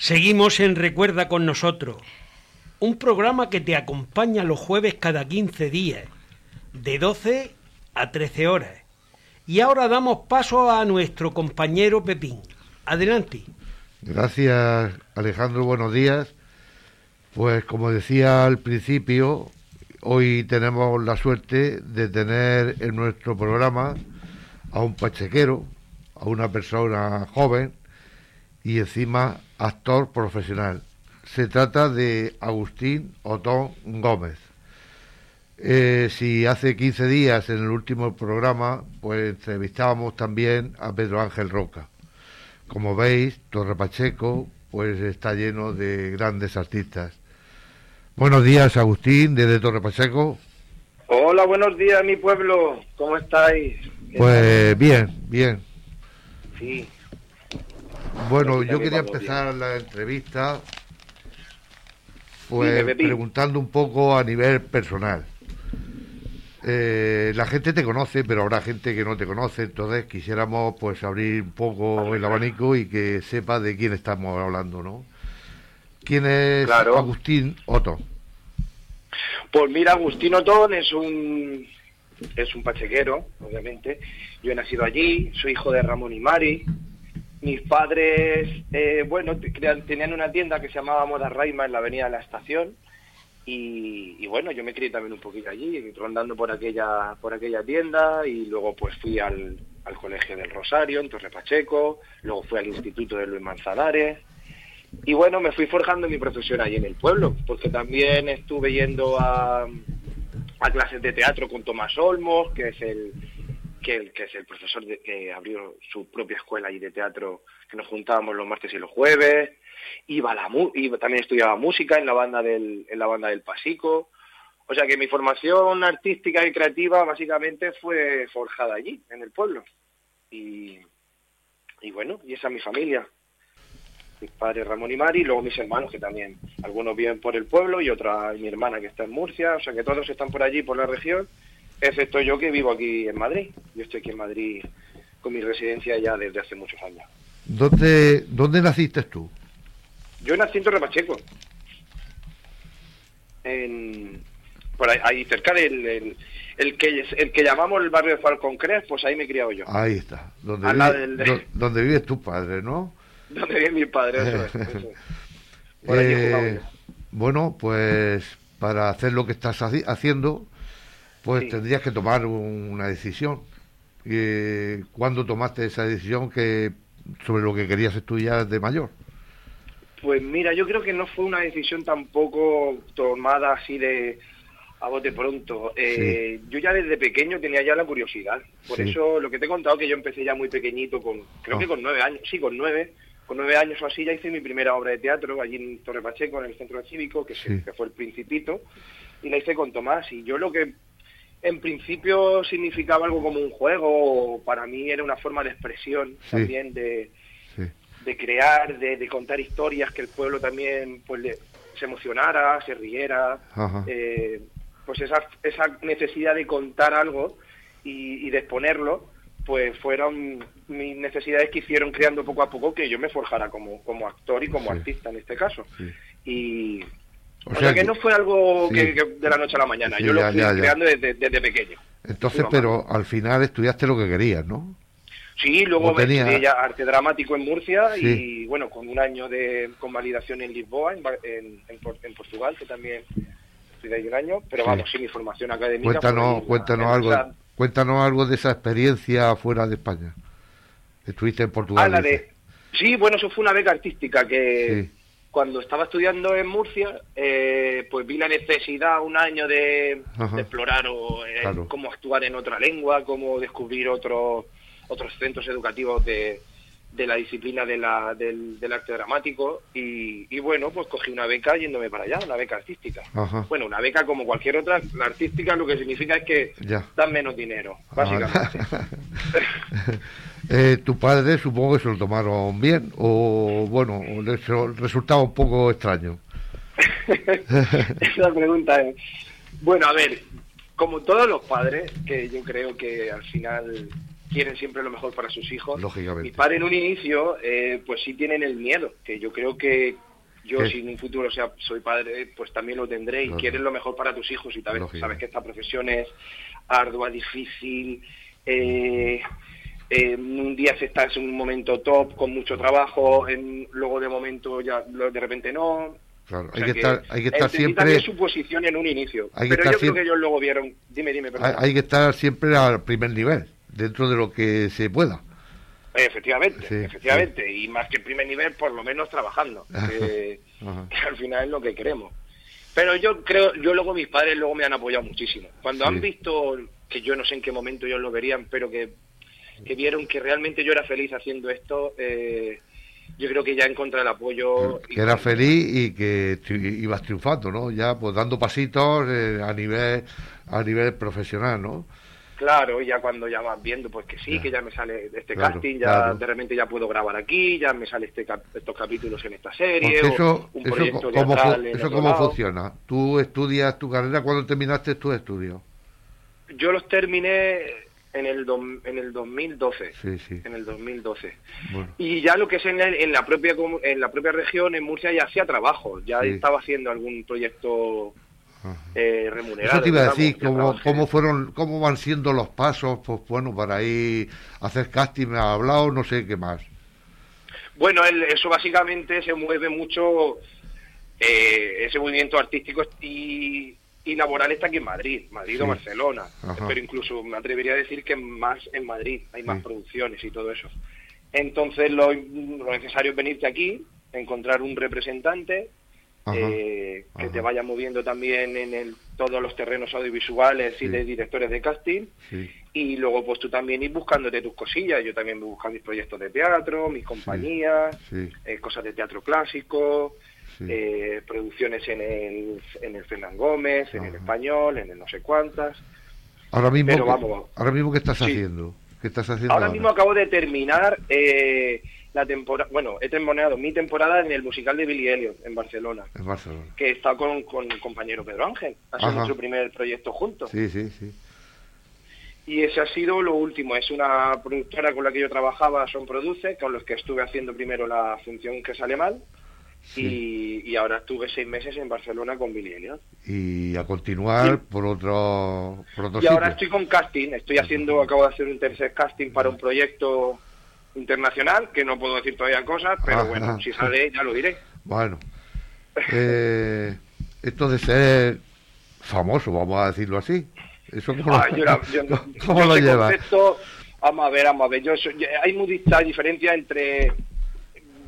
Seguimos en Recuerda con nosotros, un programa que te acompaña los jueves cada 15 días, de 12 a 13 horas. Y ahora damos paso a nuestro compañero Pepín. Adelante. Gracias Alejandro, buenos días. Pues como decía al principio, hoy tenemos la suerte de tener en nuestro programa a un pachequero, a una persona joven y encima actor profesional. Se trata de Agustín Otón Gómez. Eh, si hace 15 días en el último programa, pues entrevistábamos también a Pedro Ángel Roca. Como veis, Torre Pacheco pues está lleno de grandes artistas. Buenos días, Agustín, desde Torre Pacheco. Hola, buenos días, mi pueblo. ¿Cómo estáis? Pues bien, bien. Sí. Bueno, yo quería empezar la entrevista pues preguntando un poco a nivel personal. Eh, la gente te conoce, pero habrá gente que no te conoce, entonces quisiéramos pues abrir un poco el abanico y que sepa de quién estamos hablando, ¿no? ¿Quién es Agustín Otto? Pues mira, Agustín Otón es un es un pachequero, obviamente. Yo he nacido allí, soy hijo de Ramón y Mari. Mis padres, eh, bueno, tenían una tienda que se llamaba Moda Raima en la avenida de la Estación y, bueno, yo me crié también un poquito allí, rondando por aquella, por aquella tienda y luego pues fui al, al Colegio del Rosario en Torre Pacheco, luego fui al Instituto de Luis Manzanares y bueno, me fui forjando mi profesión allí en el pueblo, porque también estuve yendo a, a clases de teatro con Tomás Olmos, que es el que, que es el profesor que abrió su propia escuela allí de teatro, que nos juntábamos los martes y los jueves iba la iba, también estudiaba música en la banda del en la banda del Pasico. O sea que mi formación artística y creativa básicamente fue forjada allí en el pueblo. Y y bueno y esa es mi familia. Mis padres Ramón y Mari y luego mis hermanos que también algunos viven por el pueblo y otra mi hermana que está en Murcia. O sea que todos están por allí por la región excepto yo que vivo aquí en Madrid yo estoy aquí en Madrid con mi residencia ya desde hace muchos años ¿Dónde, dónde naciste tú? Yo nací en Torre Pacheco. por ahí, cerca del el, que el que llamamos el barrio de Falcón Cres, pues ahí me he criado yo. Ahí está, donde, vive, donde vives tu padre, ¿no? Donde vive mi padre, eh, bueno, pues para hacer lo que estás haciendo, pues tendrías que tomar una decisión. Eh, ¿Cuándo tomaste esa decisión que sobre lo que querías estudiar de mayor? Pues mira, yo creo que no fue una decisión tampoco tomada así de a bote pronto. Eh, yo ya desde pequeño tenía ya la curiosidad. Por eso lo que te he contado que yo empecé ya muy pequeñito, con creo que ah. con nueve años, sí, con nueve, con nueve años o así ya hice mi primera obra de teatro allí en Torre Pacheco, en el Centro Cívico, que, que fue El Principito, y la hice con Tomás. Y yo lo que en principio significaba algo como un juego, para mí era una forma de expresión también de de crear, de, contar historias, que el pueblo también pues se emocionara, se riera, eh, pues esa, esa necesidad de contar algo y, de exponerlo, pues fueron mis necesidades que hicieron creando poco a poco que yo me forjara como, como actor y como artista en este caso. Y, o, sea, que, no fue algo que, de la noche a la mañana, yo lo fui creando desde, desde, pequeño. Entonces, pero al final estudiaste lo que querías, ¿no? Sí, luego me estudié ya arte dramático en Murcia y bueno, con un año de convalidación en Lisboa, en, en, Portugal, que también estudié un año, pero vamos, sin mi formación académica. Cuéntanos, cuéntanos algo, cuéntanos algo de esa experiencia fuera de España. Estuviste en Portugal. Ah, sí, bueno, eso fue una beca artística que cuando estaba estudiando en Murcia, eh, pues vi la necesidad un año de, explorar o, eh, cómo actuar en otra lengua, cómo descubrir otros otros centros educativos de, de la disciplina de la, del, arte dramático y, bueno, pues cogí una beca yéndome para allá, una beca artística. Bueno, una beca como cualquier otra, la artística lo que significa es que dan menos dinero, básicamente. eh, ¿Tu padre supongo que se lo tomaron bien o bueno, les resultaba un poco extraño? Esa pregunta es... Bueno, a ver, como todos los padres, que yo creo que al final quieren siempre lo mejor para sus hijos. Lógicamente. Mis padres en un inicio, eh, pues sí tienen el miedo, que yo creo que yo Sí. si en un futuro sea, soy padre, pues también lo tendré y lo mejor para tus hijos y sabes, Lógico. sabes que esta profesión es ardua, difícil, eh, eh, un día se estás en un momento top con mucho trabajo, en, luego de momento ya de repente no. Claro, O hay sea que estar, hay que estar siempre, su posición en un inicio, hay que pero yo creo que ellos luego vieron, dime, dime, perdón. hay, hay que estar siempre al primer nivel, dentro de lo que se pueda. Efectivamente, Sí, efectivamente, y más que el primer nivel, por lo menos trabajando, que, al final es lo que queremos. Pero yo creo, yo luego mis padres luego me han apoyado muchísimo. Cuando Sí. han visto, que yo no sé en qué momento ellos lo verían, pero que, que vieron que realmente yo era feliz haciendo esto, eh, yo creo que ya encontré el apoyo. que era feliz y que ibas triunfando, ¿no? Ya pues dando pasitos eh, a nivel a nivel profesional, ¿no? Claro, ya cuando ya vas viendo, pues que sí, Ya. que ya me sale este Claro, casting, ya claro. de repente ya puedo grabar aquí, ya me sale este cap- estos capítulos en esta serie, Porque o eso, un eso, cómo, fu- eso cómo funciona. Tú estudias tu carrera cuando terminaste tus estudios. Yo los terminé en el, dom- en el 2012. Sí, sí. En el 2012. Bueno, Y ya lo que es en, el- en la propia en la propia región, en Murcia, ya hacía trabajo. Ya Sí. estaba haciendo algún proyecto. Eh, remunerado. Eso te iba a decir, cómo, cómo fueron, cómo van siendo los pasos, pues bueno, para ir a hacer casting, me ha hablado, no sé qué más. Bueno, el- eso básicamente se mueve mucho, eh, ese movimiento artístico y, y laboral está aquí en Madrid, Madrid Sí. o Barcelona, Ajá. pero incluso me atrevería a decir que más en Madrid, hay más Sí. producciones y todo eso. Entonces lo, lo necesario es venirte aquí, encontrar un representante eh, que ajá. te vaya moviendo también en el, todos los terrenos audiovisuales Sí. y de directores de casting Sí, y luego pues tú también ir buscándote tus cosillas. Yo también voy buscando mis proyectos de teatro, mis compañías, sí, eh, cosas de teatro clásico, eh, producciones en el, en el Fernán Gómez, en el español, en el no sé cuántas. ahora mismo, pero ¿qué- vamos. ahora mismo qué estás haciendo? ¿Qué estás haciendo Ahora mismo acabo de terminar eh, la temporada, bueno, he terminado mi temporada en el musical de Billy Elliot en Barcelona, En Barcelona. que he estado con, con el compañero Pedro Ángel, ha sido nuestro primer proyecto juntos. Sí, sí, sí. Y ese ha sido lo último. Es una productora con la que yo trabajaba, Son Produce, con los que estuve haciendo primero la función que sale mal. Sí. Y, y ahora estuve seis meses en Barcelona con Billy Elliot. Y a continuar Sí. por otro, por otro Y ahora estoy con casting. Estoy haciendo, acabo de hacer un tercer casting para un proyecto internacional, que no puedo decir todavía cosas, pero Ah, bueno, ah. si sale ya lo diré. Bueno, eh, esto de ser famoso, vamos a decirlo así. Eso cómo, Ah, lo, yo la- yo ¿cómo yo lo ese llevas? concepto, vamos a ver, vamos a ver. Yo hay mucha diferencia entre,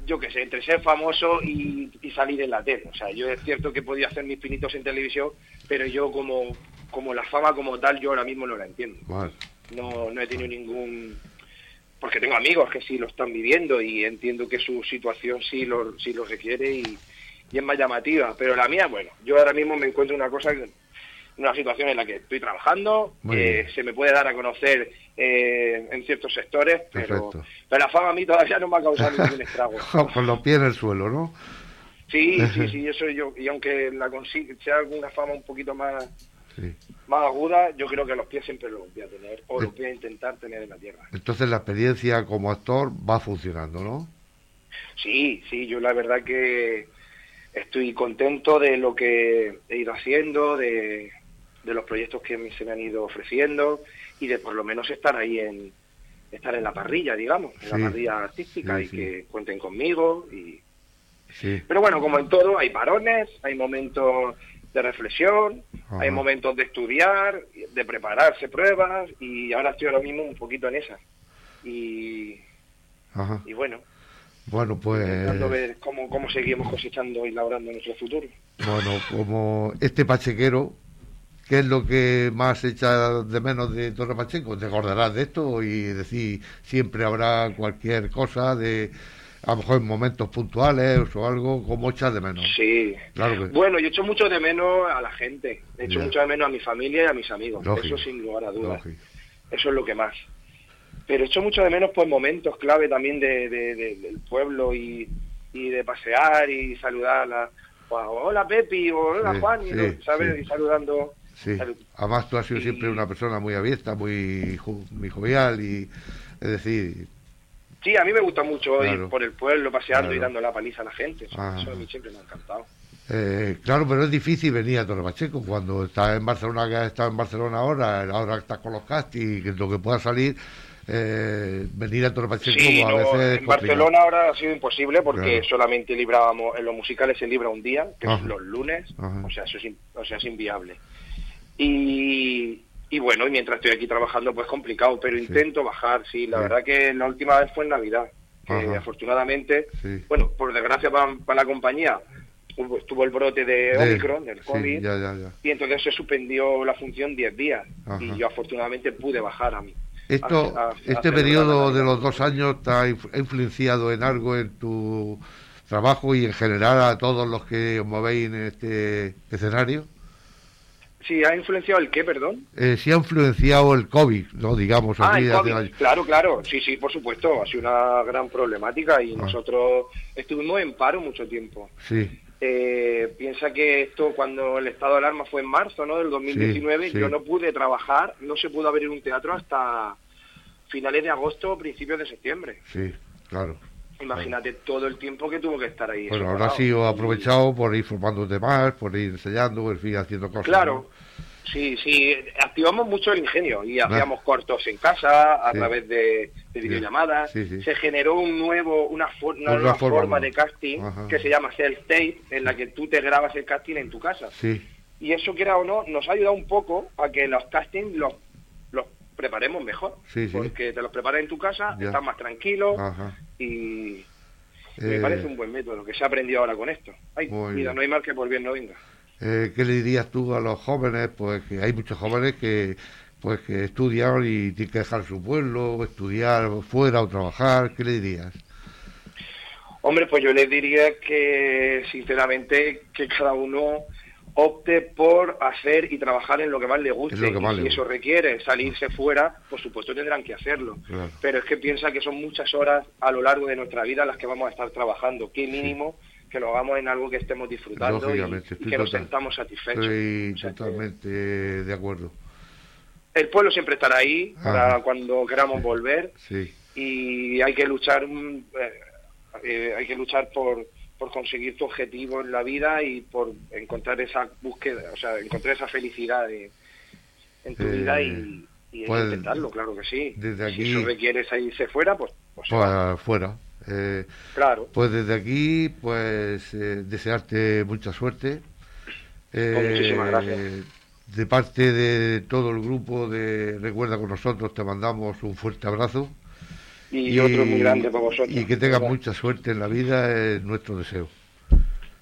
yo qué sé, entre ser famoso y, y salir en la tele. O sea, yo es cierto que podía hacer mis pinitos en televisión, pero yo como, como la fama como tal, yo ahora mismo no la entiendo. No, no he tenido ningún... Porque tengo amigos que sí lo están viviendo y entiendo que su situación sí lo, sí lo requiere y, y es más llamativa. Pero la mía, bueno, yo ahora mismo me encuentro en una cosa, una situación en la que estoy trabajando, eh, bien. se me puede dar a conocer eh, en ciertos sectores, pero, la fama a mí todavía no me ha causado ningún estrago. con los pies en el suelo, ¿no? Sí, sí, sí, eso yo, y aunque la consiga, sea alguna fama un poquito más, Sí. más aguda, yo creo que los pies siempre los voy a tener, o los voy a intentar tener en la tierra. Entonces la experiencia como actor va funcionando, ¿no? Sí, sí, yo la verdad que estoy contento de lo que he ido haciendo, de, de los proyectos que se me han ido ofreciendo y de por lo menos estar ahí en estar en la parrilla, digamos, en Sí, la parrilla artística sí, y sí. que cuenten conmigo. y Sí. Pero bueno, como en todo, hay parones, hay momentos de reflexión, Ajá. hay momentos de estudiar, de prepararse pruebas y ahora estoy ahora mismo un poquito en esa. Y, Ajá. y bueno, Bueno, pues intentando ver cómo, cómo seguimos cosechando y labrando nuestro futuro. bueno, como este pachequero, ¿qué es lo que más echa de menos de Torre Pacheco? Te acordarás de esto y decir, siempre habrá cualquier cosa de a lo mejor en momentos puntuales o algo, como echas de menos. Sí. Claro que Bueno, yo echo mucho de menos a la gente, echo Ya. mucho de menos a mi familia y a mis amigos, Lógico. eso sin lugar a dudas, lógico. eso es lo que más. Pero echo mucho de menos pues momentos clave también de, de- de- del pueblo y, y de pasear y saludar a la, hola Pepi o hola Sí, Juan, y sí, ¿sabes? sí. Y saludando Sí, además tú has sido siempre una persona muy abierta, muy, muy jovial y, es decir... Sí, a mí me gusta mucho ir por el pueblo paseando y dando la paliza a la gente, eso, a mí siempre me ha encantado. Eh, claro, pero es difícil venir a Torre Pacheco. Cuando estás en Barcelona, que has estado en Barcelona ahora, ahora estás con los castings, que lo que pueda salir, eh, venir a Torre Pacheco sí, a veces. En Barcelona ahora ha sido imposible porque solamente librábamos, en los musicales se libra un día, que es los lunes, o sea, eso es, o sea, es inviable. Y, y bueno, y mientras estoy aquí trabajando, pues complicado, pero intento bajar, sí. La verdad que la última vez fue en Navidad, que afortunadamente, bueno, por desgracia para, la compañía, estuvo el brote de, Omicron, del COVID, y entonces se suspendió la función 10 días, y yo afortunadamente pude bajar a mí. Esto, ¿Este periodo de los dos años te ha influenciado en algo en tu trabajo y en general a todos los que os movéis en este escenario? Sí, ¿ha influenciado el qué, perdón? Eh, sí ha influenciado el COVID, ¿no? Digamos. Ah, el COVID. Claro, claro. Sí, sí, por supuesto. Ha sido una gran problemática y ah. nosotros estuvimos en paro mucho tiempo. Sí. Eh, piensa que esto cuando el estado de alarma fue en marzo ¿no? del 2019, yo no pude trabajar, no se pudo abrir un teatro hasta finales de agosto o principios de septiembre. Sí, claro. Imagínate todo el tiempo que tuvo que estar ahí. Bueno, habrá sido aprovechado por ir formándote más, por ir enseñando, por ir haciendo cosas. Claro, sí, sí, activamos mucho el ingenio y hacíamos cortos en casa a través de, videollamadas. se generó un nuevo, una, nueva forma, de casting que se llama self-tape, en la que tú te grabas el casting en tu casa. Y eso, quiera o no, nos ha ayudado un poco a que los castings los, los preparemos mejor. porque te los preparas en tu casa, estás más tranquilo y me parece eh, un buen método que se ha aprendido ahora con esto. Ay, mira, no hay mal que por bien no venga. Eh, ¿Qué le dirías tú a los jóvenes? Pues que hay muchos jóvenes que pues que estudian y tienen que dejar su pueblo, estudiar fuera o trabajar, ¿qué le dirías? Hombre, pues yo les diría que sinceramente que cada uno opte por hacer y trabajar en lo que más le guste. y si eso requiere salirse fuera, por supuesto tendrán que hacerlo. Pero es que piensa que son muchas horas a lo largo de nuestra vida las que vamos a estar trabajando. Qué mínimo que lo hagamos en algo que estemos disfrutando y, que nos sentamos satisfechos. Estoy totalmente de acuerdo. El pueblo siempre estará ahí para cuando queramos volver y hay que luchar, mm, eh, eh, hay que luchar por por conseguir tu objetivo en la vida y por encontrar esa búsqueda, o sea, encontrar esa felicidad en tu vida y, y pues, intentarlo, claro que sí. Desde aquí, si eso requiere irse fuera, pues, pues, pues fuera. Eh, claro. Pues desde aquí, pues eh, desearte mucha suerte. Pues muchísimas gracias. Eh, de parte de todo el grupo de Recuerda con nosotros, te mandamos un fuerte abrazo y, otro muy grande para vosotros. Y que tengas mucha suerte en la vida es nuestro deseo.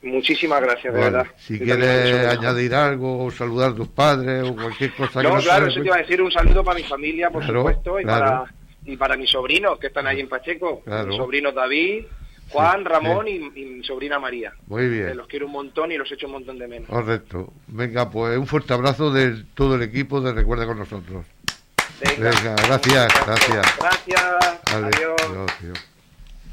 Muchísimas gracias, de verdad. Si quieres añadir algo, o saludar a tus padres o cualquier cosa. No, claro, eso te iba a decir un saludo para mi familia, por supuesto, y, para, y para mis sobrinos que están ahí en Pacheco. Mi sobrino David, Juan, Ramón Y, mi sobrina María. Muy bien. los quiero un montón y los echo un montón de menos. Correcto. Venga, pues un fuerte abrazo de todo el equipo de Recuerda con nosotros. Venga, gracias, gracias. Gracias. adiós.